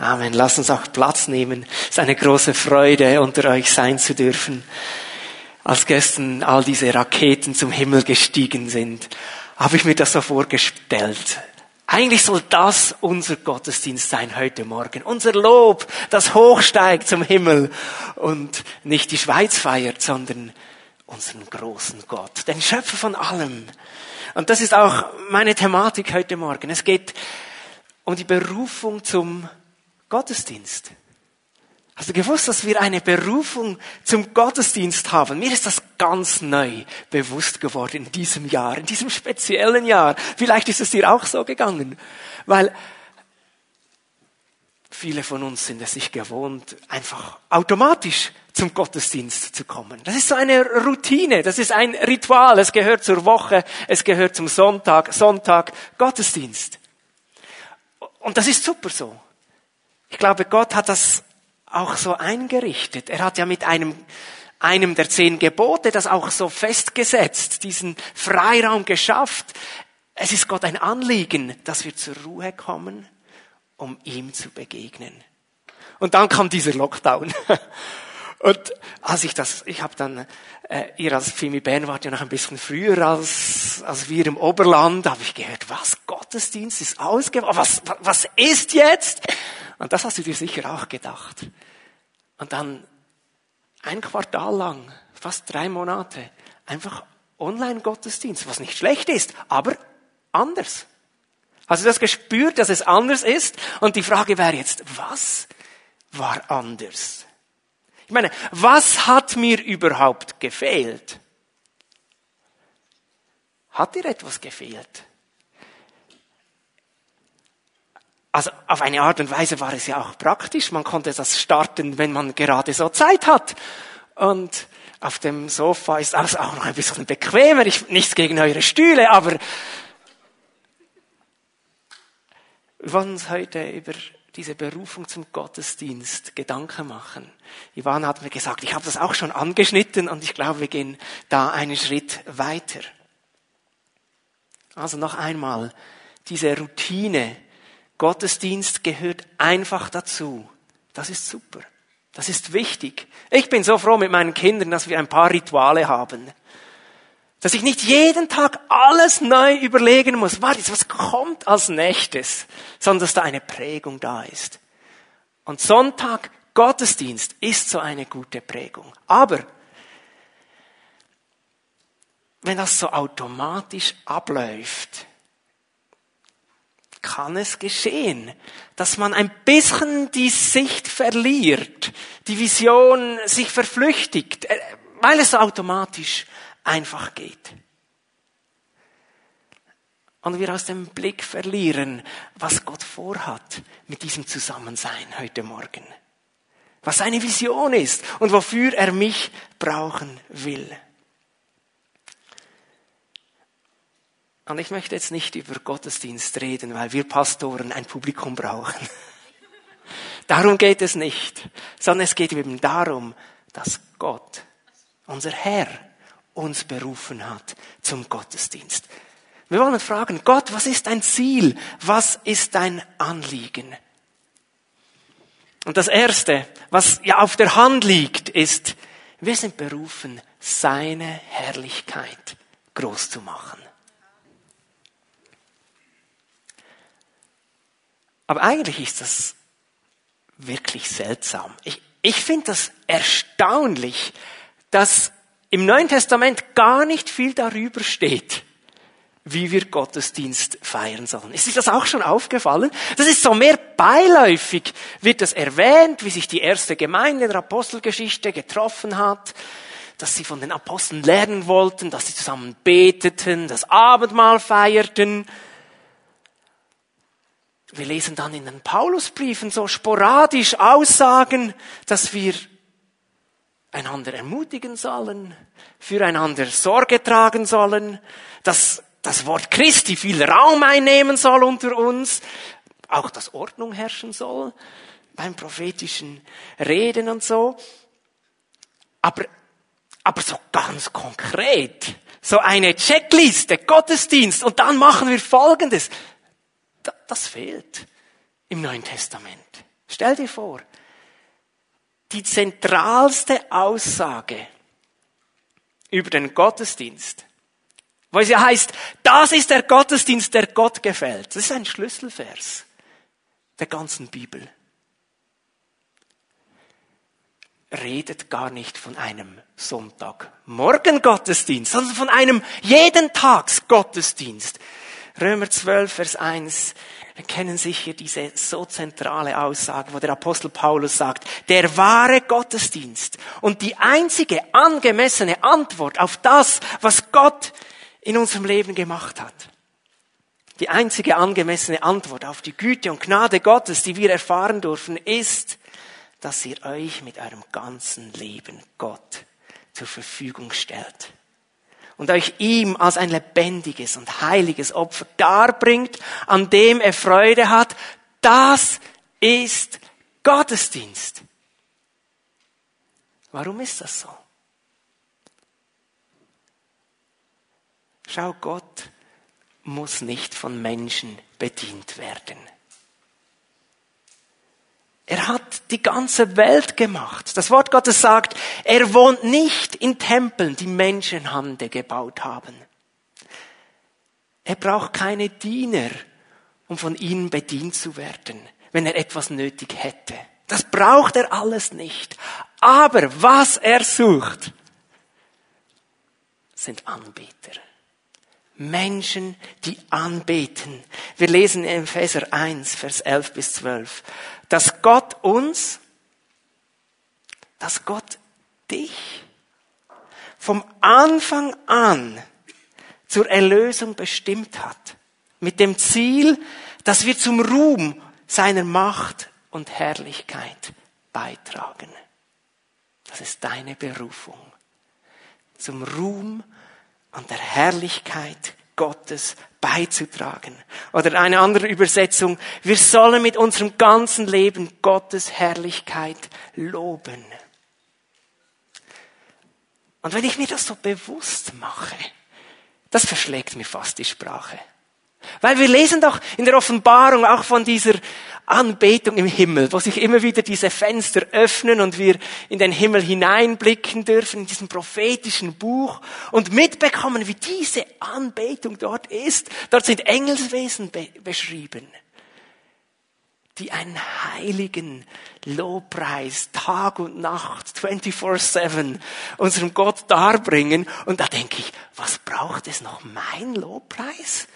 Amen. Lasst uns auch Platz nehmen. Es ist eine große Freude, unter euch sein zu dürfen. Als gestern all diese Raketen zum Himmel gestiegen sind, habe ich mir das so vorgestellt. Eigentlich soll das unser Gottesdienst sein heute Morgen. Unser Lob, das hochsteigt zum Himmel und nicht die Schweiz feiert, sondern unseren großen Gott, den Schöpfer von allem. Und das ist auch meine Thematik heute Morgen. Es geht um die Berufung zum Gottesdienst. Hast du gewusst, dass wir eine Berufung zum Gottesdienst haben? Mir ist das ganz neu bewusst geworden in diesem Jahr, in diesem speziellen Jahr. Vielleicht ist es dir auch so gegangen, weil viele von uns sind es sich gewohnt, einfach automatisch zum Gottesdienst zu kommen. Das ist so eine Routine, das ist ein Ritual, es gehört zur Woche, es gehört zum Sonntag, Sonntag, Gottesdienst. Und das ist super so. Ich glaube, Gott hat das auch so eingerichtet. Er hat ja mit einem, einem der zehn Gebote das auch so festgesetzt, diesen Freiraum geschafft. Es ist Gott ein Anliegen, dass wir zur Ruhe kommen, um ihm zu begegnen. Und dann kam dieser Lockdown. Und als ich das, ich habe dann, äh, ihr als Fimi Bern wart ja noch ein bisschen früher als, als wir im Oberland, habe ich gehört, was, Gottesdienst ist ausgewählt, was, was ist jetzt? Und das hast du dir sicher auch gedacht. Und dann ein Quartal lang, fast drei Monate, einfach Online-Gottesdienst, was nicht schlecht ist, aber anders. Hast du das gespürt, dass es anders ist? Und die Frage wäre jetzt, was war anders? Ich meine, was hat mir überhaupt gefehlt? Hat dir etwas gefehlt? Also auf eine Art und Weise war es ja auch praktisch. Man konnte das starten, wenn man gerade so Zeit hat. Und auf dem Sofa ist alles auch noch ein bisschen bequemer. Ich, nichts gegen eure Stühle, aber wir wollen uns heute über diese Berufung zum Gottesdienst Gedanken machen. Ivan hat mir gesagt, ich habe das auch schon angeschnitten und ich glaube, wir gehen da einen Schritt weiter. Also noch einmal, diese Routine, Gottesdienst gehört einfach dazu. Das ist super. Das ist wichtig. Ich bin so froh mit meinen Kindern, dass wir ein paar Rituale haben. Dass ich nicht jeden Tag alles neu überlegen muss. Warte, was kommt als nächstes? Sondern dass da eine Prägung da ist. Und Sonntag, Gottesdienst ist so eine gute Prägung. Aber wenn das so automatisch abläuft, kann es geschehen, dass man ein bisschen die Sicht verliert, die Vision sich verflüchtigt, äh, weil es automatisch einfach geht. Und wir aus dem Blick verlieren, was Gott vorhat mit diesem Zusammensein heute Morgen. Was seine Vision ist und wofür er mich brauchen will. Und ich möchte jetzt nicht über Gottesdienst reden, weil wir Pastoren ein Publikum brauchen. Darum geht es nicht, sondern es geht eben darum, dass Gott, unser Herr, uns berufen hat zum Gottesdienst. Wir wollen fragen, Gott, was ist dein Ziel? Was ist dein Anliegen? Und das Erste, was ja auf der Hand liegt, ist, wir sind berufen, seine Herrlichkeit groß zu machen. Aber eigentlich ist das wirklich seltsam. Ich, ich finde das erstaunlich, dass im Neuen Testament gar nicht viel darüber steht, wie wir Gottesdienst feiern sollen. Ist sich das auch schon aufgefallen? Das ist so mehr beiläufig, wird das erwähnt, wie sich die erste Gemeinde in der Apostelgeschichte getroffen hat, dass sie von den Aposteln lernen wollten, dass sie zusammen beteten, das Abendmahl feierten. Wir lesen dann in den Paulusbriefen so sporadisch Aussagen, dass wir einander ermutigen sollen, füreinander Sorge tragen sollen, dass das Wort Christi viel Raum einnehmen soll unter uns, auch dass Ordnung herrschen soll beim prophetischen Reden und so. Aber, aber so ganz konkret, so eine Checkliste, Gottesdienst und dann machen wir Folgendes das fehlt im Neuen Testament. Stell dir vor, die zentralste Aussage über den Gottesdienst, wo es ja heißt, das ist der Gottesdienst, der Gott gefällt. Das ist ein Schlüsselvers der ganzen Bibel. Redet gar nicht von einem Sonntagmorgen Gottesdienst, sondern von einem jeden Tags Gottesdienst. Römer 12, Vers 1. Wir kennen sicher diese so zentrale Aussage, wo der Apostel Paulus sagt, der wahre Gottesdienst und die einzige angemessene Antwort auf das, was Gott in unserem Leben gemacht hat. Die einzige angemessene Antwort auf die Güte und Gnade Gottes, die wir erfahren dürfen, ist, dass ihr euch mit eurem ganzen Leben Gott zur Verfügung stellt und euch ihm als ein lebendiges und heiliges Opfer darbringt, an dem er Freude hat, das ist Gottesdienst. Warum ist das so? Schau, Gott muss nicht von Menschen bedient werden. Er hat die ganze Welt gemacht. Das Wort Gottes sagt, er wohnt nicht in Tempeln, die Menschenhande gebaut haben. Er braucht keine Diener, um von ihnen bedient zu werden, wenn er etwas nötig hätte. Das braucht er alles nicht. Aber was er sucht, sind Anbeter. Menschen, die anbeten. Wir lesen in Epheser 1, Vers 11 bis 12, dass Gott uns, dass Gott dich vom Anfang an zur Erlösung bestimmt hat. Mit dem Ziel, dass wir zum Ruhm seiner Macht und Herrlichkeit beitragen. Das ist deine Berufung. Zum Ruhm an der Herrlichkeit Gottes beizutragen. Oder eine andere Übersetzung, wir sollen mit unserem ganzen Leben Gottes Herrlichkeit loben. Und wenn ich mir das so bewusst mache, das verschlägt mir fast die Sprache. Weil wir lesen doch in der Offenbarung auch von dieser Anbetung im Himmel, wo sich immer wieder diese Fenster öffnen und wir in den Himmel hineinblicken dürfen, in diesem prophetischen Buch und mitbekommen, wie diese Anbetung dort ist. Dort sind Engelswesen be beschrieben, die einen heiligen Lobpreis Tag und Nacht 24-7 unserem Gott darbringen. Und da denke ich, was braucht es noch mein Lobpreis?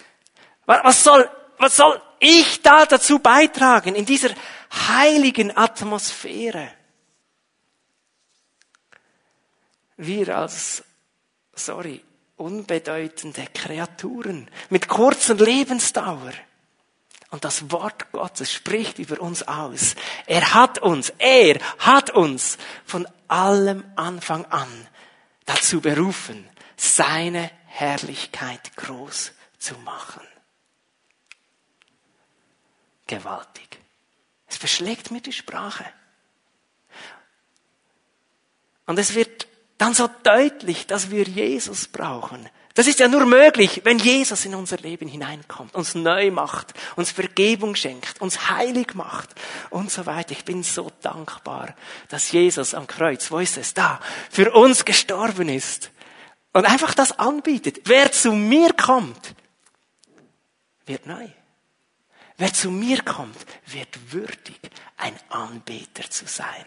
Was soll, was soll ich da dazu beitragen, in dieser heiligen Atmosphäre? Wir als, sorry, unbedeutende Kreaturen mit kurzer Lebensdauer. Und das Wort Gottes spricht über uns aus. Er hat uns, er hat uns von allem Anfang an dazu berufen, seine Herrlichkeit groß zu machen gewaltig. Es verschlägt mir die Sprache. Und es wird dann so deutlich, dass wir Jesus brauchen. Das ist ja nur möglich, wenn Jesus in unser Leben hineinkommt, uns neu macht, uns Vergebung schenkt, uns heilig macht und so weiter. Ich bin so dankbar, dass Jesus am Kreuz, wo ist es da, für uns gestorben ist und einfach das anbietet. Wer zu mir kommt, wird neu. Wer zu mir kommt, wird würdig, ein Anbeter zu sein.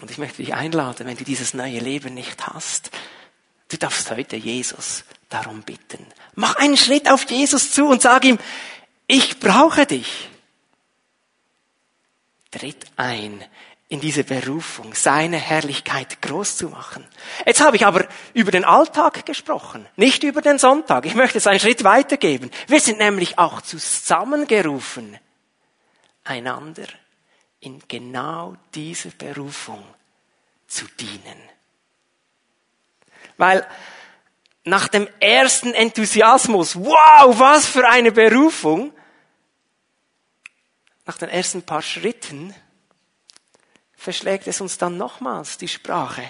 Und ich möchte dich einladen, wenn du dieses neue Leben nicht hast, du darfst heute Jesus darum bitten. Mach einen Schritt auf Jesus zu und sag ihm, ich brauche dich. Tritt ein in diese Berufung, seine Herrlichkeit groß zu machen. Jetzt habe ich aber über den Alltag gesprochen, nicht über den Sonntag. Ich möchte es einen Schritt weitergeben. Wir sind nämlich auch zusammengerufen, einander in genau dieser Berufung zu dienen. Weil nach dem ersten Enthusiasmus, wow, was für eine Berufung, nach den ersten paar Schritten verschlägt es uns dann nochmals die Sprache.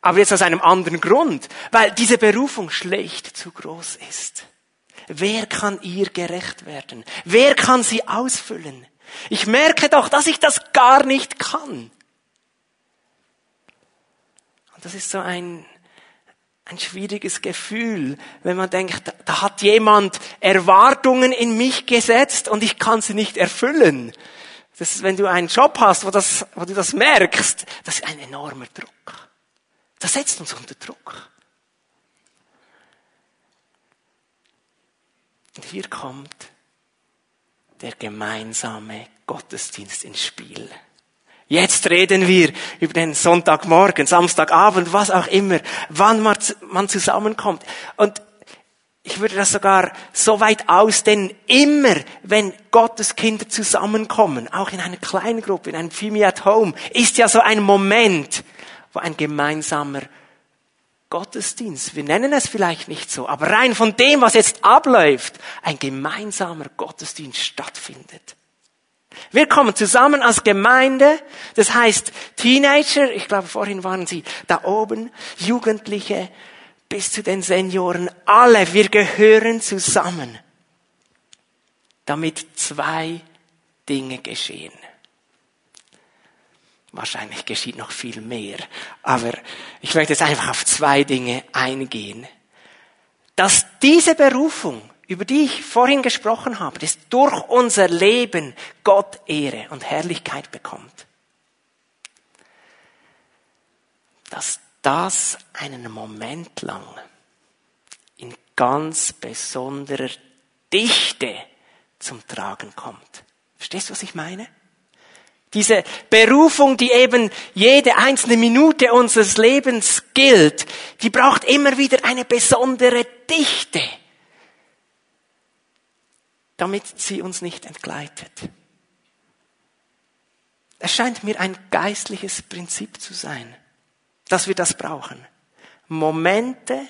Aber jetzt aus einem anderen Grund, weil diese Berufung schlecht zu groß ist. Wer kann ihr gerecht werden? Wer kann sie ausfüllen? Ich merke doch, dass ich das gar nicht kann. Und das ist so ein, ein schwieriges Gefühl, wenn man denkt, da, hat jemand Erwartungen in mich gesetzt und ich kann sie nicht erfüllen. Das wenn du einen Job hast, wo, das, wo du das merkst, das ist ein enormer Druck. Das setzt uns unter Druck. Und hier kommt der gemeinsame Gottesdienst ins Spiel. Jetzt reden wir über den Sonntagmorgen, Samstagabend, was auch immer, wann man zusammenkommt. Und ich würde das sogar so weit ausdehnen, immer wenn Gottes Kinder zusammenkommen, auch in einer kleinen Gruppe, in einem Family at Home, ist ja so ein Moment, wo ein gemeinsamer Gottesdienst, wir nennen es vielleicht nicht so, aber rein von dem, was jetzt abläuft, ein gemeinsamer Gottesdienst stattfindet. Wir kommen zusammen als Gemeinde, das heißt Teenager, ich glaube vorhin waren sie da oben, Jugendliche bis zu den Senioren, alle, wir gehören zusammen, damit zwei Dinge geschehen. Wahrscheinlich geschieht noch viel mehr. Aber ich möchte jetzt einfach auf zwei Dinge eingehen. Dass diese Berufung, über die ich vorhin gesprochen habe, dass durch unser Leben Gott Ehre und Herrlichkeit bekommt. Dass das einen Moment lang in ganz besonderer Dichte zum Tragen kommt. Verstehst du, was ich meine? Diese Berufung, die eben jede einzelne Minute unseres Lebens gilt, die braucht immer wieder eine besondere Dichte, damit sie uns nicht entgleitet. Es scheint mir ein geistliches Prinzip zu sein, dass wir das brauchen. Momente,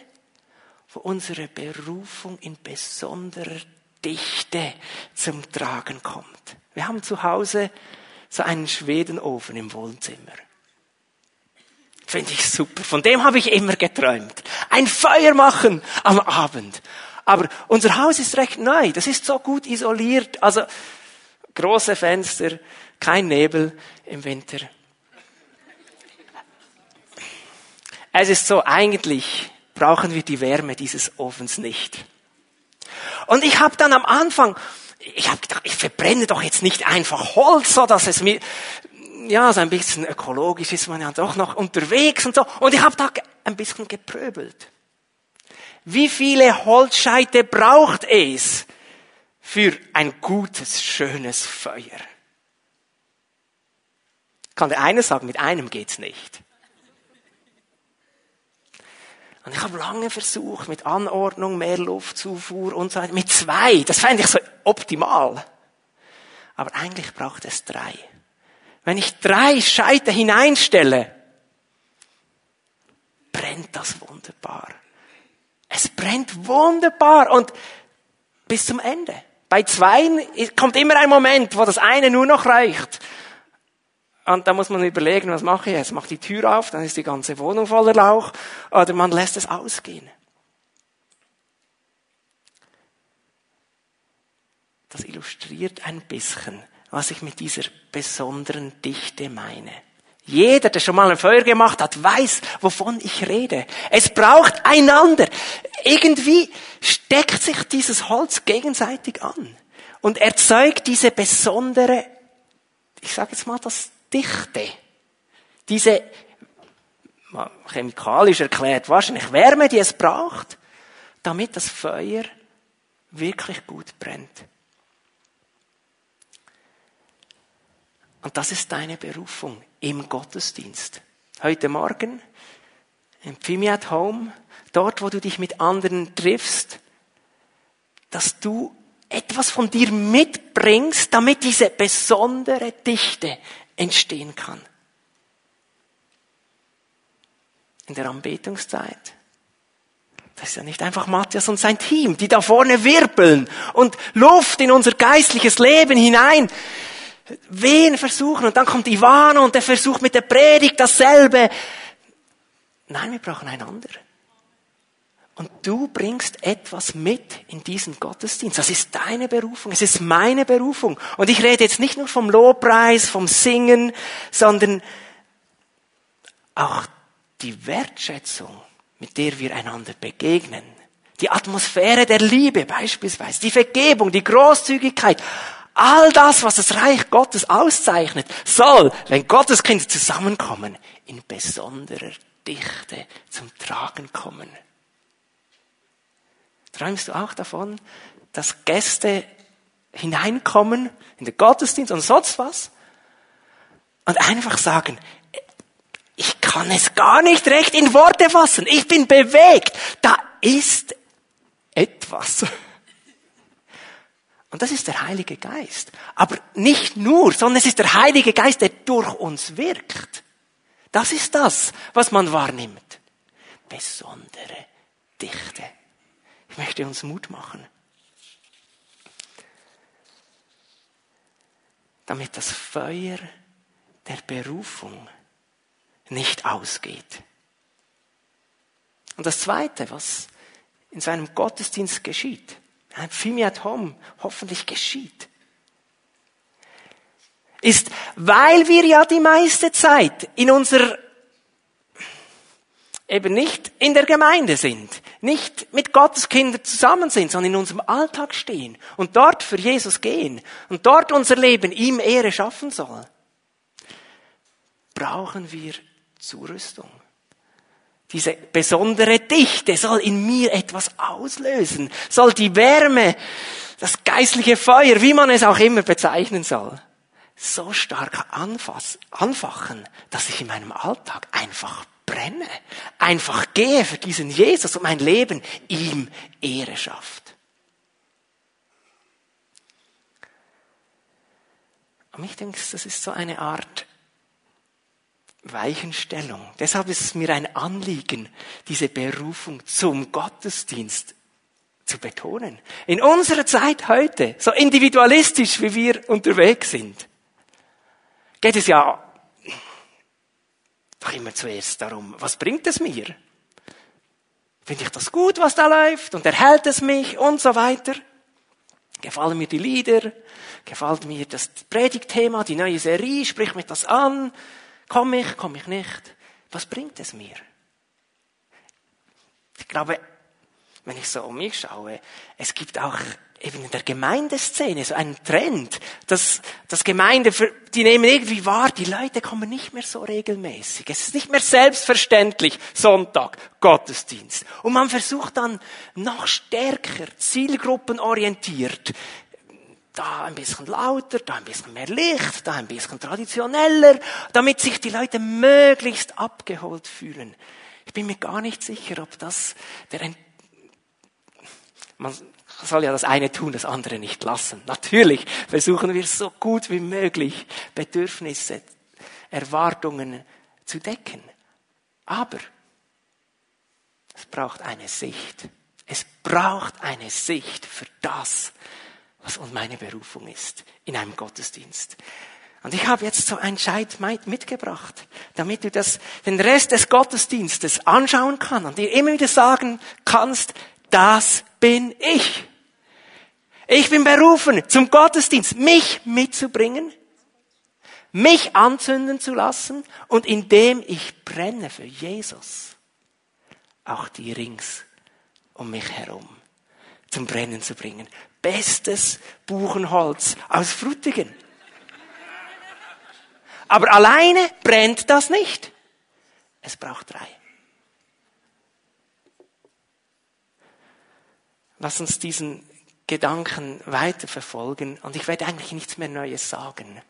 wo unsere Berufung in besonderer Dichte zum Tragen kommt. Wir haben zu Hause so einen Schwedenofen im Wohnzimmer. Finde ich super. Von dem habe ich immer geträumt. Ein Feuer machen am Abend. Aber unser Haus ist recht neu. Das ist so gut isoliert. Also große Fenster, kein Nebel im Winter. Es ist so, eigentlich brauchen wir die Wärme dieses Ofens nicht. Und ich habe dann am Anfang ich habe gedacht, ich verbrenne doch jetzt nicht einfach Holz, so dass es mir, ja, so ein bisschen ökologisch ist man ja doch noch unterwegs und so. Und ich habe da ein bisschen gepröbelt. Wie viele Holzscheite braucht es für ein gutes, schönes Feuer? Kann der eine sagen, mit einem geht's nicht. Und ich habe lange versucht, mit Anordnung, mehr Luftzufuhr und so weiter, mit zwei. Das fände ich so optimal. Aber eigentlich braucht es drei. Wenn ich drei Scheite hineinstelle, brennt das wunderbar. Es brennt wunderbar und bis zum Ende. Bei zweien kommt immer ein Moment, wo das eine nur noch reicht. Und da muss man überlegen, was mache ich jetzt? Mach die Tür auf, dann ist die ganze Wohnung voller Lauch. Oder man lässt es ausgehen. Das illustriert ein bisschen, was ich mit dieser besonderen Dichte meine. Jeder, der schon mal ein Feuer gemacht hat, weiß, wovon ich rede. Es braucht einander. Irgendwie steckt sich dieses Holz gegenseitig an und erzeugt diese besondere, ich sage jetzt mal das Dichte, diese chemikalisch erklärt wahrscheinlich Wärme, die es braucht, damit das Feuer wirklich gut brennt. Und das ist deine Berufung im Gottesdienst. Heute Morgen im Pfimi at Home, dort, wo du dich mit anderen triffst, dass du etwas von dir mitbringst, damit diese besondere Dichte entstehen kann. In der Anbetungszeit. Das ist ja nicht einfach Matthias und sein Team, die da vorne wirbeln und Luft in unser geistliches Leben hinein wehen versuchen und dann kommt Ivano und der versucht mit der Predigt dasselbe. Nein, wir brauchen einander. Und du bringst etwas mit in diesen Gottesdienst. Das ist deine Berufung. Es ist meine Berufung. Und ich rede jetzt nicht nur vom Lobpreis, vom Singen, sondern auch die Wertschätzung, mit der wir einander begegnen. Die Atmosphäre der Liebe beispielsweise, die Vergebung, die Großzügigkeit. All das, was das Reich Gottes auszeichnet, soll, wenn Gottes Kinder zusammenkommen, in besonderer Dichte zum Tragen kommen. Träumst du auch davon, dass Gäste hineinkommen in den Gottesdienst und sonst was und einfach sagen, ich kann es gar nicht recht in Worte fassen, ich bin bewegt, da ist etwas. Und das ist der Heilige Geist. Aber nicht nur, sondern es ist der Heilige Geist, der durch uns wirkt. Das ist das, was man wahrnimmt. Besondere Dichte. Möchte uns Mut machen. Damit das Feuer der Berufung nicht ausgeht. Und das Zweite, was in seinem Gottesdienst geschieht, ein Fimi at Home hoffentlich geschieht, ist, weil wir ja die meiste Zeit in unserer eben nicht in der Gemeinde sind, nicht mit Gottes Kindern zusammen sind, sondern in unserem Alltag stehen und dort für Jesus gehen und dort unser Leben ihm Ehre schaffen soll, brauchen wir Zurüstung. Diese besondere Dichte soll in mir etwas auslösen, soll die Wärme, das geistliche Feuer, wie man es auch immer bezeichnen soll, so stark anfassen, anfachen, dass ich in meinem Alltag einfach brenne, einfach gehe für diesen Jesus und mein Leben ihm Ehre schafft. Und ich denke, das ist so eine Art Weichenstellung. Deshalb ist es mir ein Anliegen, diese Berufung zum Gottesdienst zu betonen. In unserer Zeit heute, so individualistisch wie wir unterwegs sind, geht es ja doch immer zuerst darum, was bringt es mir? Finde ich das gut, was da läuft? Und erhält es mich? Und so weiter. Gefallen mir die Lieder? Gefällt mir das Predigtthema, die neue Serie? Spricht mich das an? Komme ich, komme ich nicht? Was bringt es mir? Ich glaube, wenn ich so um mich schaue, es gibt auch eben in der Gemeindeszene so einen Trend, dass dass Gemeinde, die nehmen irgendwie wahr, die Leute kommen nicht mehr so regelmäßig. Es ist nicht mehr selbstverständlich Sonntag, Gottesdienst. Und man versucht dann noch stärker, zielgruppenorientiert, da ein bisschen lauter, da ein bisschen mehr Licht, da ein bisschen traditioneller, damit sich die Leute möglichst abgeholt fühlen. Ich bin mir gar nicht sicher, ob das der, man soll ja das eine tun, das andere nicht lassen. Natürlich versuchen wir so gut wie möglich Bedürfnisse, Erwartungen zu decken. Aber es braucht eine Sicht. Es braucht eine Sicht für das, was meine Berufung ist in einem Gottesdienst. Und ich habe jetzt so ein Scheit mitgebracht, damit du das, den Rest des Gottesdienstes anschauen kannst und dir immer wieder sagen kannst, das bin ich. Ich bin berufen zum Gottesdienst, mich mitzubringen, mich anzünden zu lassen und indem ich brenne für Jesus, auch die rings um mich herum zum Brennen zu bringen bestes Buchenholz aus Frutigen. Aber alleine brennt das nicht. Es braucht drei. Lass uns diesen Gedanken weiterverfolgen und ich werde eigentlich nichts mehr Neues sagen,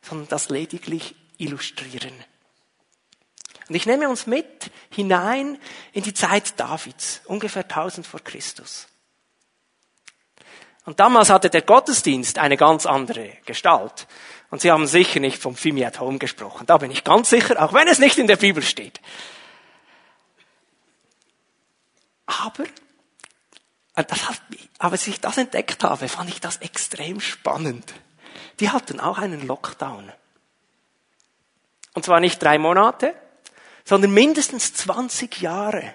sondern das lediglich illustrieren. Und ich nehme uns mit hinein in die Zeit Davids, ungefähr 1000 vor Christus. Und damals hatte der Gottesdienst eine ganz andere Gestalt. Und sie haben sicher nicht vom Fimi at Home gesprochen. Da bin ich ganz sicher, auch wenn es nicht in der Bibel steht. Aber, aber als ich das entdeckt habe, fand ich das extrem spannend. Die hatten auch einen Lockdown. Und zwar nicht drei Monate, sondern mindestens 20 Jahre.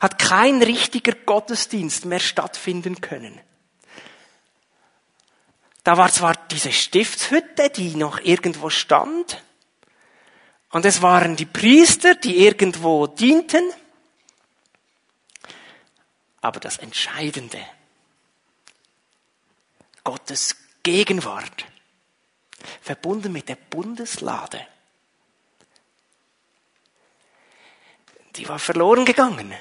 hat kein richtiger Gottesdienst mehr stattfinden können. Da war zwar diese Stiftshütte, die noch irgendwo stand, und es waren die Priester, die irgendwo dienten, aber das Entscheidende, Gottes Gegenwart, verbunden mit der Bundeslade, die war verloren gegangen.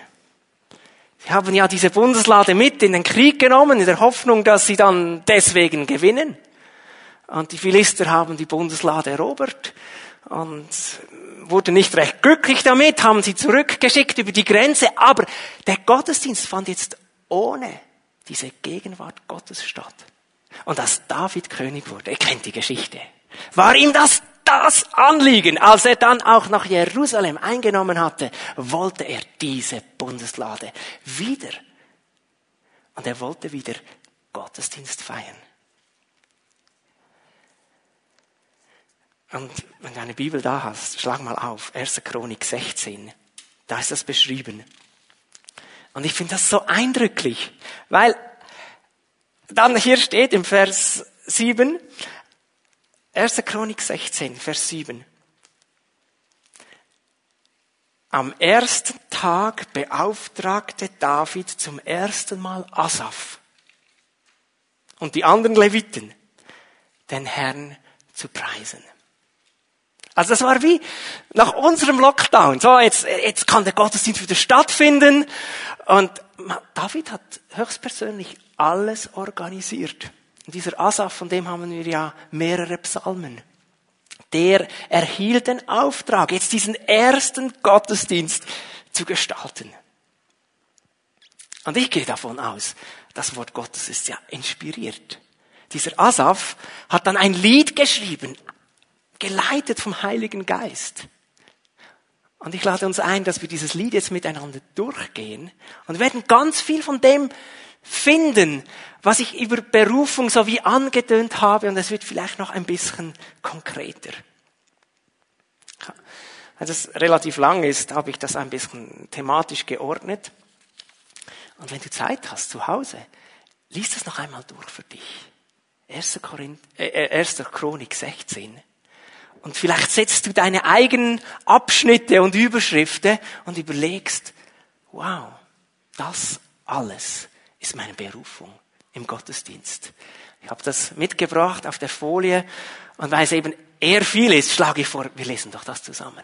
Sie haben ja diese Bundeslade mit in den Krieg genommen, in der Hoffnung, dass sie dann deswegen gewinnen. Und die Philister haben die Bundeslade erobert und wurden nicht recht glücklich damit, haben sie zurückgeschickt über die Grenze. Aber der Gottesdienst fand jetzt ohne diese Gegenwart Gottes statt. Und als David König wurde, er kennt die Geschichte, war ihm das das Anliegen, als er dann auch nach Jerusalem eingenommen hatte, wollte er diese Bundeslade wieder. Und er wollte wieder Gottesdienst feiern. Und wenn du eine Bibel da hast, schlag mal auf, 1. Chronik 16. Da ist das beschrieben. Und ich finde das so eindrücklich, weil dann hier steht im Vers 7, 1. Chronik 16, Vers 7. Am ersten Tag beauftragte David zum ersten Mal Asaf und die anderen Leviten, den Herrn zu preisen. Also das war wie nach unserem Lockdown. So, jetzt, jetzt kann der Gottesdienst wieder stattfinden. Und David hat höchstpersönlich alles organisiert. Und dieser Asaf, von dem haben wir ja mehrere Psalmen. Der erhielt den Auftrag, jetzt diesen ersten Gottesdienst zu gestalten. Und ich gehe davon aus, das Wort Gottes ist ja inspiriert. Dieser Asaf hat dann ein Lied geschrieben, geleitet vom Heiligen Geist. Und ich lade uns ein, dass wir dieses Lied jetzt miteinander durchgehen und werden ganz viel von dem finden, was ich über Berufung so wie angedönt habe und es wird vielleicht noch ein bisschen konkreter. Als es relativ lang ist, habe ich das ein bisschen thematisch geordnet. Und wenn du Zeit hast zu Hause, lies das noch einmal durch für dich. 1. Korinth, äh, 1. Äh, Chronik 16. Und vielleicht setzt du deine eigenen Abschnitte und Überschriften und überlegst, wow, das alles ist meine Berufung im Gottesdienst. Ich habe das mitgebracht auf der Folie und weil es eben eher viel ist, schlage ich vor, wir lesen doch das zusammen.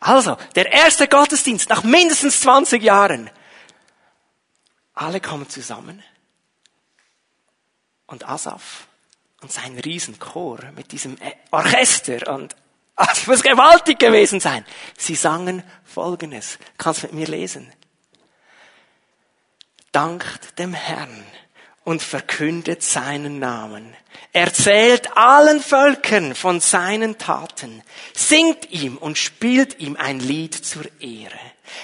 Also, der erste Gottesdienst nach mindestens 20 Jahren. Alle kommen zusammen und Asaf und sein Riesenchor mit diesem Orchester und es muss gewaltig gewesen sein. Sie sangen Folgendes. Kannst mit mir lesen dankt dem Herrn und verkündet seinen Namen. Erzählt allen Völkern von seinen Taten, singt ihm und spielt ihm ein Lied zur Ehre.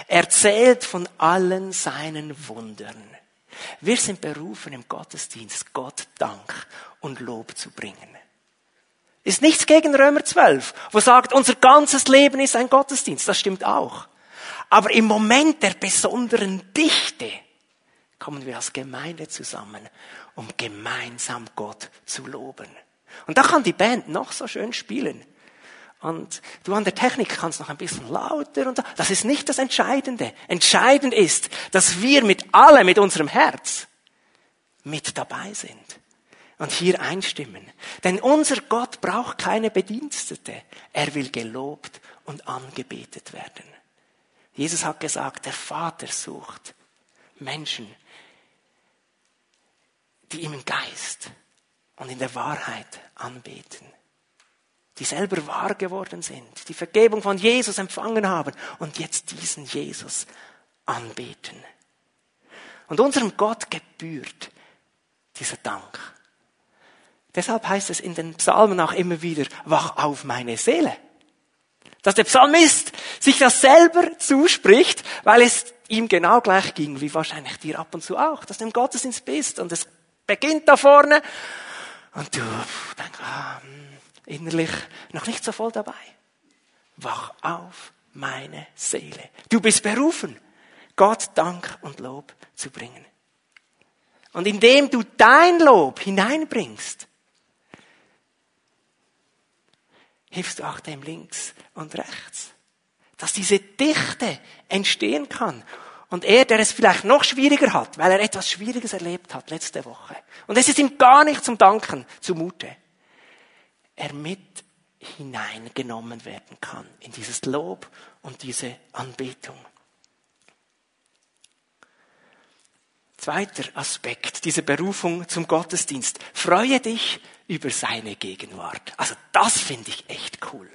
Erzählt von allen seinen Wundern. Wir sind berufen im Gottesdienst Gott Dank und Lob zu bringen. Ist nichts gegen Römer 12, wo sagt, unser ganzes Leben ist ein Gottesdienst. Das stimmt auch. Aber im Moment der besonderen Dichte kommen wir als Gemeinde zusammen, um gemeinsam Gott zu loben. Und da kann die Band noch so schön spielen. Und du an der Technik kannst noch ein bisschen lauter und so. Das ist nicht das Entscheidende. Entscheidend ist, dass wir mit allem, mit unserem Herz, mit dabei sind und hier einstimmen. Denn unser Gott braucht keine Bedienstete. Er will gelobt und angebetet werden. Jesus hat gesagt, der Vater sucht Menschen, die ihm im Geist und in der Wahrheit anbeten. Die selber wahr geworden sind, die Vergebung von Jesus empfangen haben und jetzt diesen Jesus anbeten. Und unserem Gott gebührt dieser Dank. Deshalb heißt es in den Psalmen auch immer wieder, wach auf meine Seele. Dass der Psalmist sich das selber zuspricht, weil es ihm genau gleich ging, wie wahrscheinlich dir ab und zu auch, dass du im Gottesdienst bist und es beginnt da vorne und du denkst, ah, hm, innerlich noch nicht so voll dabei. Wach auf, meine Seele. Du bist berufen. Gott Dank und Lob zu bringen. Und indem du dein Lob hineinbringst, hilfst du auch dem links und rechts. Dass diese Dichte entstehen kann. Und er, der es vielleicht noch schwieriger hat, weil er etwas Schwieriges erlebt hat letzte Woche. Und es ist ihm gar nicht zum Danken zumute. Er mit hineingenommen werden kann in dieses Lob und diese Anbetung. Zweiter Aspekt, diese Berufung zum Gottesdienst. Freue dich über seine Gegenwart. Also das finde ich echt cool.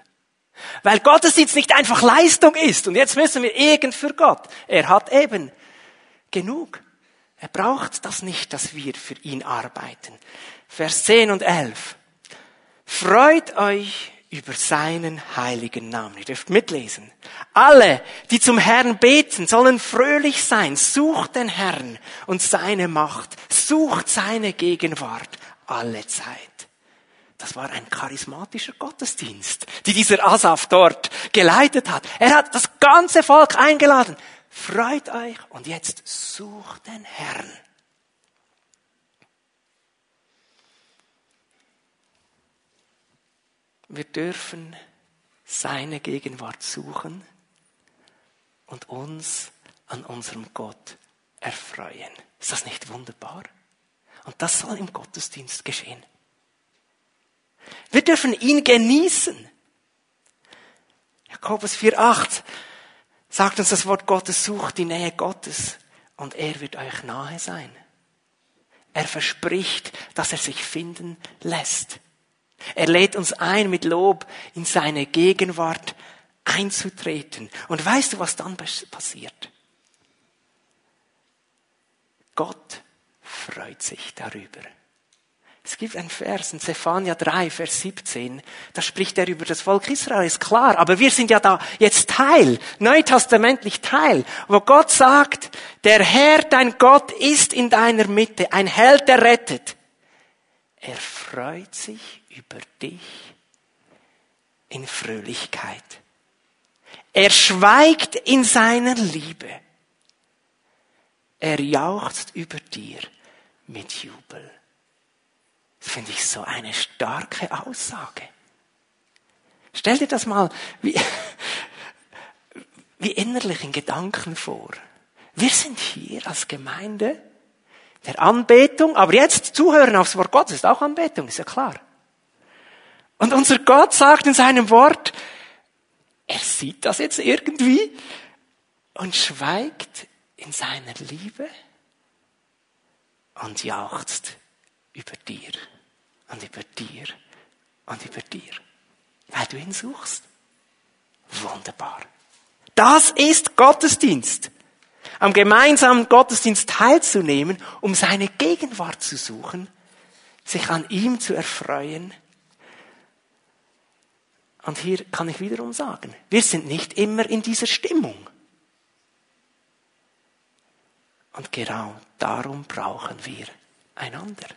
Weil Gottesdienst nicht einfach Leistung ist und jetzt müssen wir irgend für Gott. Er hat eben genug. Er braucht das nicht, dass wir für ihn arbeiten. Vers 10 und 11. Freut euch über seinen heiligen Namen. Ihr dürft mitlesen. Alle, die zum Herrn beten, sollen fröhlich sein. Sucht den Herrn und seine Macht. Sucht seine Gegenwart alle Zeit. Das war ein charismatischer Gottesdienst, die dieser Asaf dort geleitet hat. Er hat das ganze Volk eingeladen. Freut euch und jetzt sucht den Herrn. Wir dürfen seine Gegenwart suchen und uns an unserem Gott erfreuen. Ist das nicht wunderbar? Und das soll im Gottesdienst geschehen. Wir dürfen ihn genießen. Jakobus 4,8 sagt uns das Wort Gottes, sucht die Nähe Gottes und er wird euch nahe sein. Er verspricht, dass er sich finden lässt. Er lädt uns ein, mit Lob in seine Gegenwart einzutreten. Und weißt du, was dann passiert? Gott freut sich darüber. Es gibt einen Vers in Zephania 3, Vers 17, da spricht er über das Volk Israel, ist klar, aber wir sind ja da jetzt Teil, neutestamentlich Teil, wo Gott sagt, der Herr, dein Gott, ist in deiner Mitte, ein Held, der rettet. Er freut sich über dich in Fröhlichkeit. Er schweigt in seiner Liebe. Er jauchzt über dir mit Jubel. Das finde ich so eine starke Aussage. Stell dir das mal wie, wie innerlich in Gedanken vor. Wir sind hier als Gemeinde der Anbetung, aber jetzt zuhören aufs Wort Gottes ist auch Anbetung, ist ja klar. Und unser Gott sagt in seinem Wort, er sieht das jetzt irgendwie und schweigt in seiner Liebe und jauchzt über dir und über dir und über dir, weil du ihn suchst. Wunderbar. Das ist Gottesdienst. Am gemeinsamen Gottesdienst teilzunehmen, um seine Gegenwart zu suchen, sich an ihm zu erfreuen. Und hier kann ich wiederum sagen, wir sind nicht immer in dieser Stimmung. Und genau darum brauchen wir einander.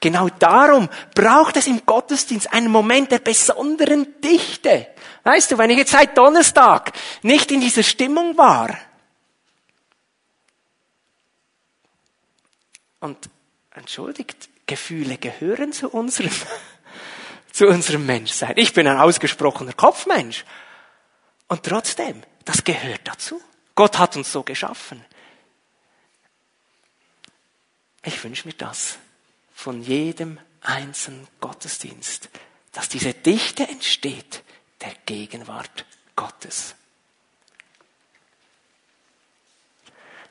Genau darum braucht es im Gottesdienst einen Moment der besonderen Dichte. Weißt du, wenn ich jetzt seit Donnerstag nicht in dieser Stimmung war und entschuldigt, Gefühle gehören zu unserem, zu unserem Menschsein. Ich bin ein ausgesprochener Kopfmensch. Und trotzdem, das gehört dazu. Gott hat uns so geschaffen. Ich wünsche mir das von jedem einzelnen Gottesdienst, dass diese Dichte entsteht der Gegenwart Gottes.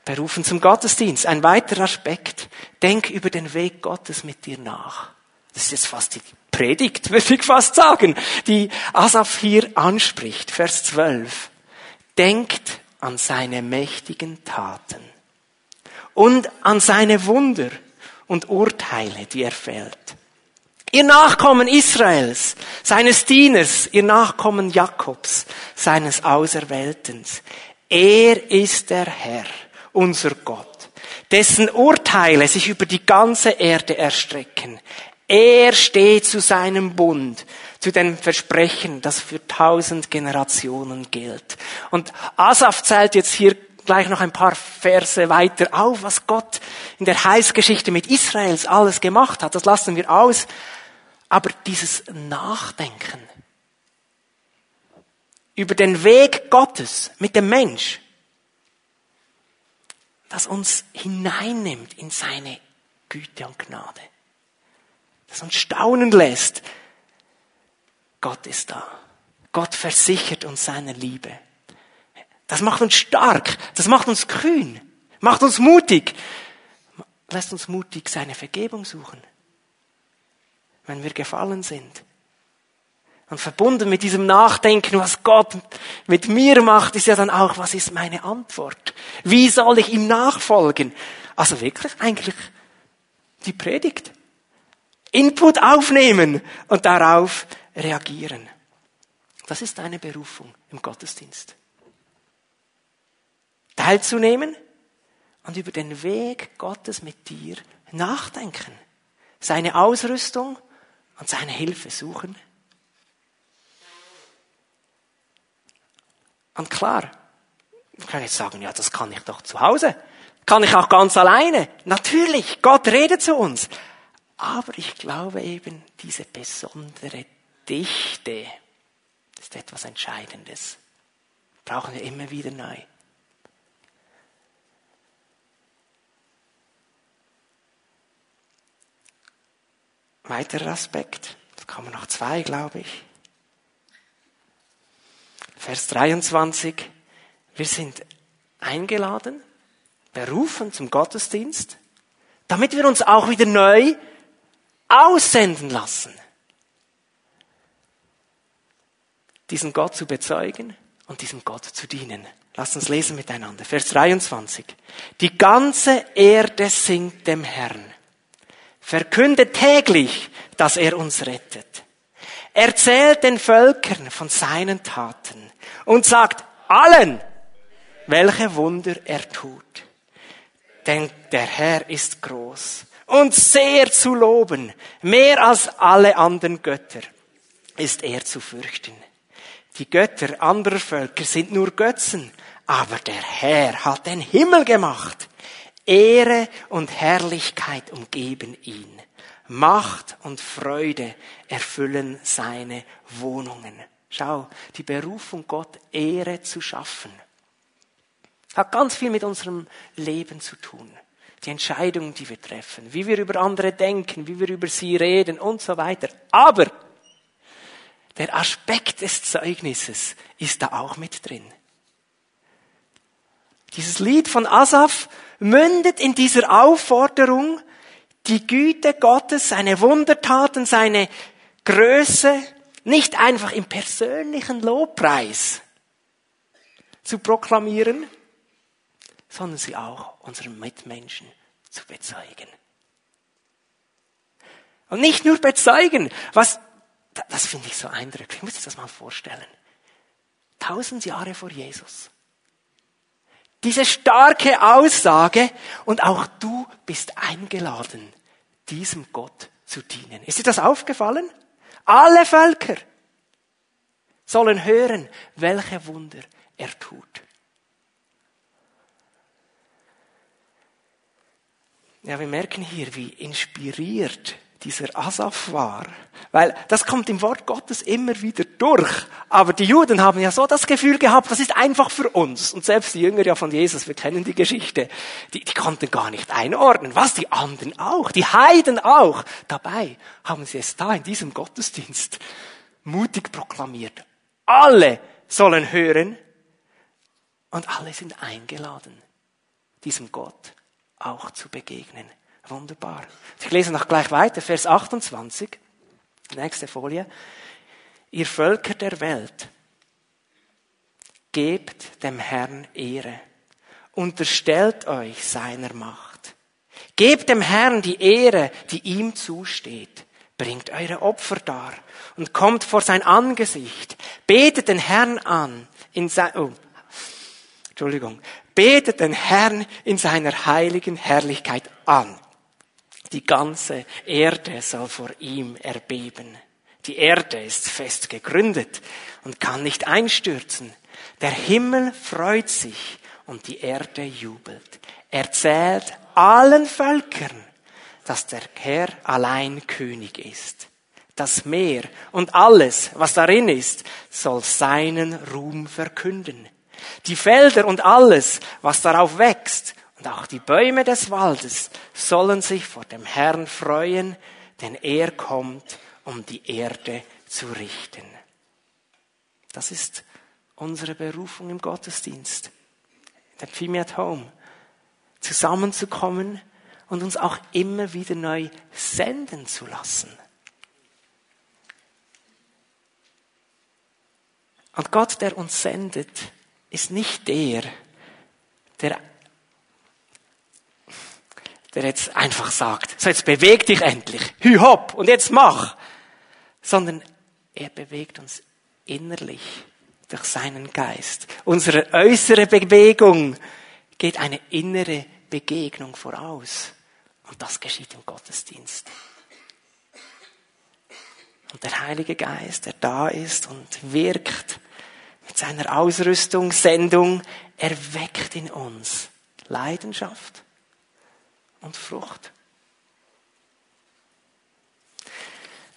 Berufen zum Gottesdienst. Ein weiterer Aspekt. Denk über den Weg Gottes mit dir nach. Das ist jetzt fast die Predigt, würde ich fast sagen, die Asaf hier anspricht. Vers 12. Denkt an seine mächtigen Taten und an seine Wunder und Urteile, die er fällt. Ihr Nachkommen Israels, seines Dieners, ihr Nachkommen Jakobs, seines Auserwählten. Er ist der Herr, unser Gott, dessen Urteile sich über die ganze Erde erstrecken. Er steht zu seinem Bund, zu dem Versprechen, das für tausend Generationen gilt. Und Asaf zählt jetzt hier gleich noch ein paar Verse weiter auf, was Gott in der Heilsgeschichte mit Israels alles gemacht hat. Das lassen wir aus. Aber dieses Nachdenken über den Weg Gottes mit dem Mensch, das uns hineinnimmt in seine Güte und Gnade, das uns staunen lässt, Gott ist da. Gott versichert uns seine Liebe. Das macht uns stark, das macht uns kühn, macht uns mutig, lässt uns mutig seine Vergebung suchen, wenn wir gefallen sind. Und verbunden mit diesem Nachdenken, was Gott mit mir macht, ist ja dann auch, was ist meine Antwort? Wie soll ich ihm nachfolgen? Also wirklich eigentlich die Predigt. Input aufnehmen und darauf reagieren. Das ist deine Berufung im Gottesdienst. Teilzunehmen und über den Weg Gottes mit dir nachdenken. Seine Ausrüstung und seine Hilfe suchen. Und klar, ich kann jetzt sagen, ja, das kann ich doch zu Hause. Kann ich auch ganz alleine. Natürlich, Gott redet zu uns. Aber ich glaube eben, diese besondere Dichte ist etwas Entscheidendes. Brauchen wir immer wieder neu. Weiterer Aspekt, da kommen noch zwei, glaube ich. Vers 23, wir sind eingeladen, berufen zum Gottesdienst, damit wir uns auch wieder neu aussenden lassen. Diesen Gott zu bezeugen und diesem Gott zu dienen. Lasst uns lesen miteinander. Vers 23. Die ganze Erde singt dem Herrn. Verkündet täglich, dass er uns rettet. Erzählt den Völkern von seinen Taten und sagt allen, welche Wunder er tut. Denn der Herr ist groß und sehr zu loben. Mehr als alle anderen Götter ist er zu fürchten. Die Götter anderer Völker sind nur Götzen, aber der Herr hat den Himmel gemacht. Ehre und Herrlichkeit umgeben ihn. Macht und Freude erfüllen seine Wohnungen. Schau, die Berufung Gott, Ehre zu schaffen, hat ganz viel mit unserem Leben zu tun die Entscheidungen, die wir treffen, wie wir über andere denken, wie wir über sie reden und so weiter. Aber der Aspekt des Zeugnisses ist da auch mit drin. Dieses Lied von Asaf mündet in dieser Aufforderung, die Güte Gottes, seine Wundertaten, seine Größe nicht einfach im persönlichen Lobpreis zu proklamieren, sondern sie auch unseren Mitmenschen zu bezeugen. Und nicht nur bezeugen, was, das finde ich so eindrücklich, ich muss dir das mal vorstellen. Tausend Jahre vor Jesus. Diese starke Aussage und auch du bist eingeladen, diesem Gott zu dienen. Ist dir das aufgefallen? Alle Völker sollen hören, welche Wunder er tut. Ja, wir merken hier, wie inspiriert dieser Asaf war. Weil das kommt im Wort Gottes immer wieder durch. Aber die Juden haben ja so das Gefühl gehabt, das ist einfach für uns. Und selbst die Jünger ja von Jesus, wir kennen die Geschichte, die, die konnten gar nicht einordnen. Was, die anderen auch, die Heiden auch. Dabei haben sie es da in diesem Gottesdienst mutig proklamiert. Alle sollen hören und alle sind eingeladen, diesem Gott auch zu begegnen. Wunderbar. Ich lese noch gleich weiter, Vers 28, nächste Folie. Ihr Völker der Welt, gebt dem Herrn Ehre, unterstellt euch seiner Macht. Gebt dem Herrn die Ehre, die ihm zusteht. Bringt eure Opfer dar und kommt vor sein Angesicht. Betet den Herrn an in sein, oh, Entschuldigung. Betet den Herrn in seiner heiligen Herrlichkeit an. Die ganze Erde soll vor ihm erbeben. Die Erde ist fest gegründet und kann nicht einstürzen. Der Himmel freut sich und die Erde jubelt. Erzählt allen Völkern, dass der Herr allein König ist. Das Meer und alles, was darin ist, soll seinen Ruhm verkünden. Die Felder und alles, was darauf wächst, und auch die Bäume des Waldes sollen sich vor dem Herrn freuen, denn er kommt, um die Erde zu richten. Das ist unsere Berufung im Gottesdienst, der Pfimi at Home, zusammenzukommen und uns auch immer wieder neu senden zu lassen. Und Gott, der uns sendet, ist nicht der, der der jetzt einfach sagt, so jetzt beweg dich endlich, hü hopp und jetzt mach, sondern er bewegt uns innerlich durch seinen Geist. Unsere äußere Bewegung geht eine innere Begegnung voraus. Und das geschieht im Gottesdienst. Und der Heilige Geist, der da ist und wirkt mit seiner Ausrüstung, Sendung, erweckt in uns Leidenschaft, und Frucht.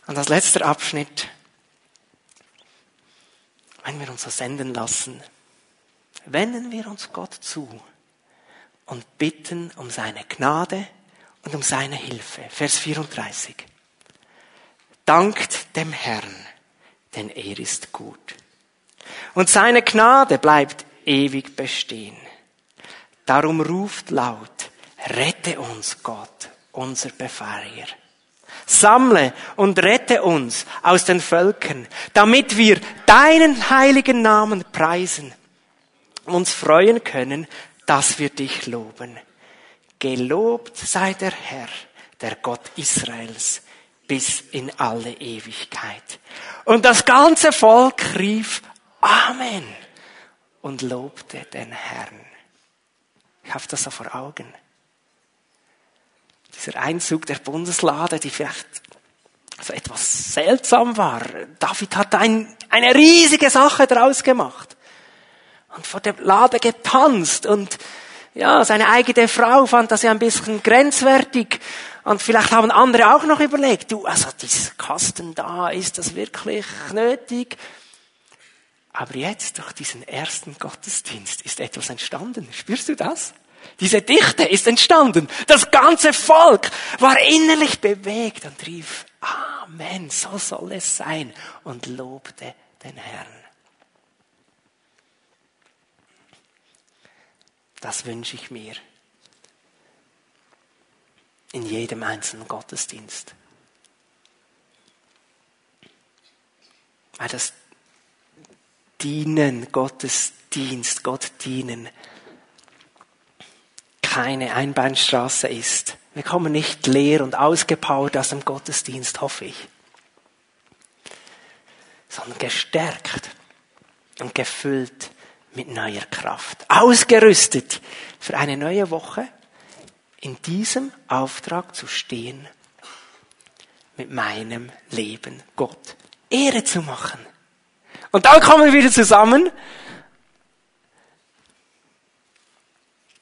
Und als letzter Abschnitt, wenn wir uns so senden lassen, wenden wir uns Gott zu und bitten um seine Gnade und um seine Hilfe. Vers 34. Dankt dem Herrn, denn er ist gut. Und seine Gnade bleibt ewig bestehen. Darum ruft laut, Rette uns, Gott, unser Befreier. Sammle und rette uns aus den Völkern, damit wir deinen heiligen Namen preisen, uns freuen können, dass wir dich loben. Gelobt sei der Herr, der Gott Israels, bis in alle Ewigkeit. Und das ganze Volk rief Amen und lobte den Herrn. Ich habe das so vor Augen dieser Einzug der Bundeslade, die vielleicht so etwas seltsam war. David hat ein, eine riesige Sache daraus gemacht. Und vor der Lade getanzt und ja, seine eigene Frau fand das ja ein bisschen grenzwertig. Und vielleicht haben andere auch noch überlegt, du, also dieser Kasten da, ist das wirklich nötig? Aber jetzt, durch diesen ersten Gottesdienst, ist etwas entstanden. Spürst du das? Diese Dichte ist entstanden. Das ganze Volk war innerlich bewegt und rief, Amen, so soll es sein und lobte den Herrn. Das wünsche ich mir in jedem einzelnen Gottesdienst. Weil das Dienen, Gottesdienst, Gott dienen, keine Einbahnstraße ist. Wir kommen nicht leer und ausgepowert aus dem Gottesdienst, hoffe ich, sondern gestärkt und gefüllt mit neuer Kraft, ausgerüstet für eine neue Woche, in diesem Auftrag zu stehen, mit meinem Leben Gott Ehre zu machen. Und dann kommen wir wieder zusammen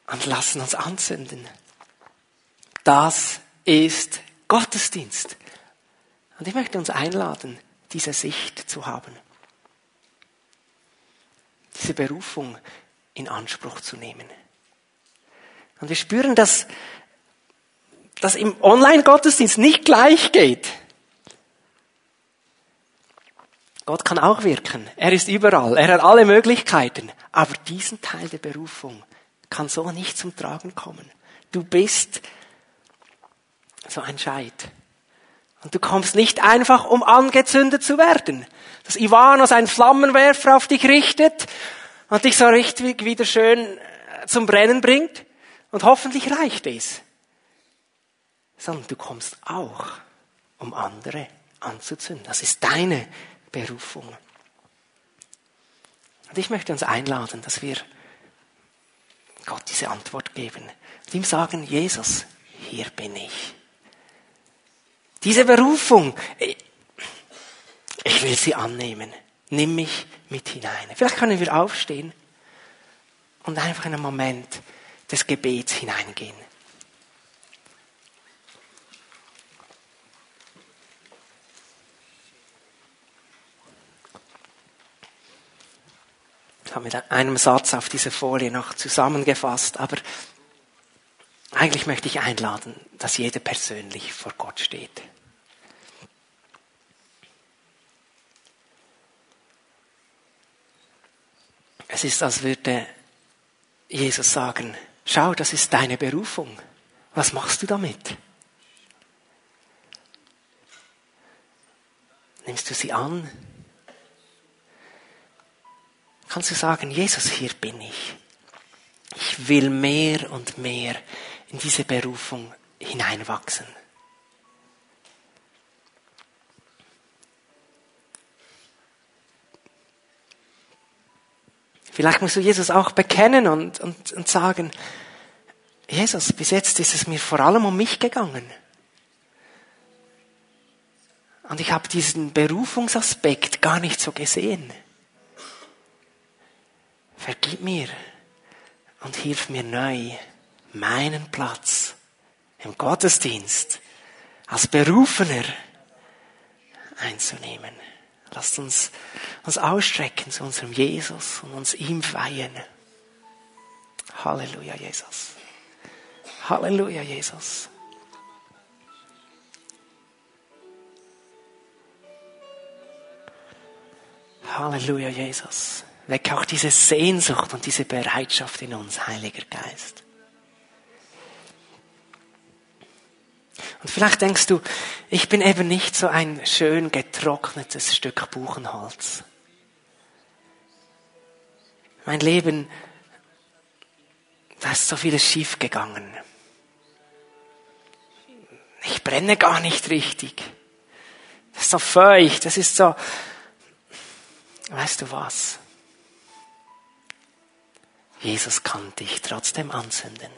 und lassen uns anzünden. Das ist Gottesdienst. Und ich möchte uns einladen, diese Sicht zu haben. Diese Berufung in Anspruch zu nehmen. Und wir spüren, dass das im Online-Gottesdienst nicht gleich geht. Gott kann auch wirken. Er ist überall. Er hat alle Möglichkeiten. Aber diesen Teil der Berufung kann so nicht zum Tragen kommen. Du bist so ein Scheit. Und du kommst nicht einfach, um angezündet zu werden. Dass Ivanos einen Flammenwerfer auf dich richtet und dich so richtig wieder schön äh, zum Brennen bringt. Und hoffentlich reicht es. Sondern du kommst auch, um andere anzuzünden. Das ist deine Berufung. Und ich möchte uns einladen, dass wir Gott diese Antwort geben und ihm sagen, Jesus, hier bin ich. Diese Berufung, ich will sie annehmen. Nimm mich mit hinein. Vielleicht können wir aufstehen und einfach in einen Moment des Gebets hineingehen. Ich habe mit einem Satz auf dieser Folie noch zusammengefasst, aber eigentlich möchte ich einladen, dass jeder persönlich vor Gott steht. Es ist, als würde Jesus sagen, schau, das ist deine Berufung. Was machst du damit? Nimmst du sie an? Kannst du sagen, Jesus, hier bin ich. Ich will mehr und mehr in diese Berufung hineinwachsen. Vielleicht musst du Jesus auch bekennen und, und, und sagen, Jesus, bis jetzt ist es mir vor allem um mich gegangen. Und ich habe diesen Berufungsaspekt gar nicht so gesehen. Vergib mir und hilf mir neu, meinen Platz im Gottesdienst als Berufener einzunehmen. Lasst uns uns ausstrecken zu unserem Jesus und uns ihm feiern. Halleluja, Jesus. Halleluja, Jesus. Halleluja, Jesus. Weck auch diese Sehnsucht und diese Bereitschaft in uns, Heiliger Geist. Und vielleicht denkst du, ich bin eben nicht so ein schön getrocknetes Stück Buchenholz. Mein Leben, da ist so vieles schief gegangen. Ich brenne gar nicht richtig. Das ist so feucht, das ist so, weißt du was? Jesus kann dich trotzdem anzünden.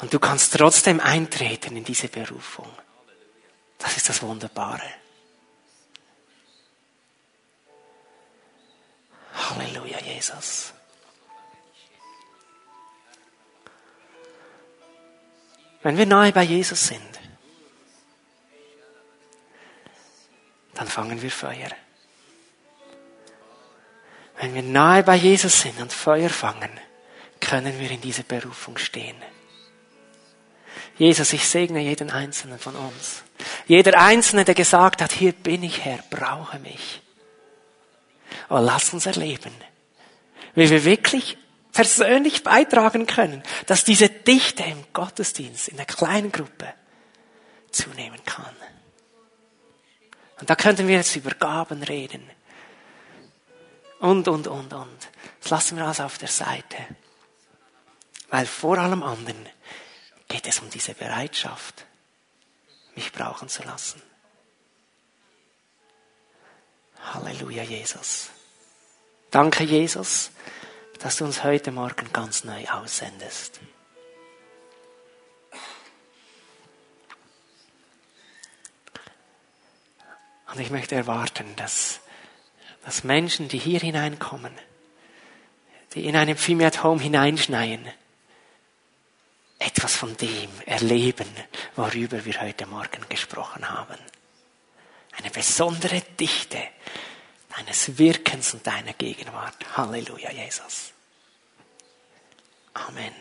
Und du kannst trotzdem eintreten in diese Berufung. Das ist das Wunderbare. Halleluja, Jesus. Wenn wir nahe bei Jesus sind, dann fangen wir Feuer. Wenn wir nahe bei Jesus sind und Feuer fangen, können wir in dieser Berufung stehen. Jesus, ich segne jeden Einzelnen von uns. Jeder Einzelne, der gesagt hat, hier bin ich Herr, brauche mich. Oh, lass uns erleben, wie wir wirklich persönlich beitragen können, dass diese Dichte im Gottesdienst, in der kleinen Gruppe zunehmen kann. Und da könnten wir jetzt über Gaben reden und, und, und, und. Das lassen wir alles auf der Seite. Weil vor allem anderen geht es um diese Bereitschaft, mich brauchen zu lassen. Halleluja, Jesus. Danke, Jesus, dass du uns heute Morgen ganz neu aussendest. Und ich möchte erwarten, dass dass Menschen, die hier hineinkommen, die in einem Film at Home hineinschneien, etwas von dem erleben, worüber wir heute Morgen gesprochen haben. Eine besondere Dichte deines Wirkens und deiner Gegenwart. Halleluja, Jesus. Amen.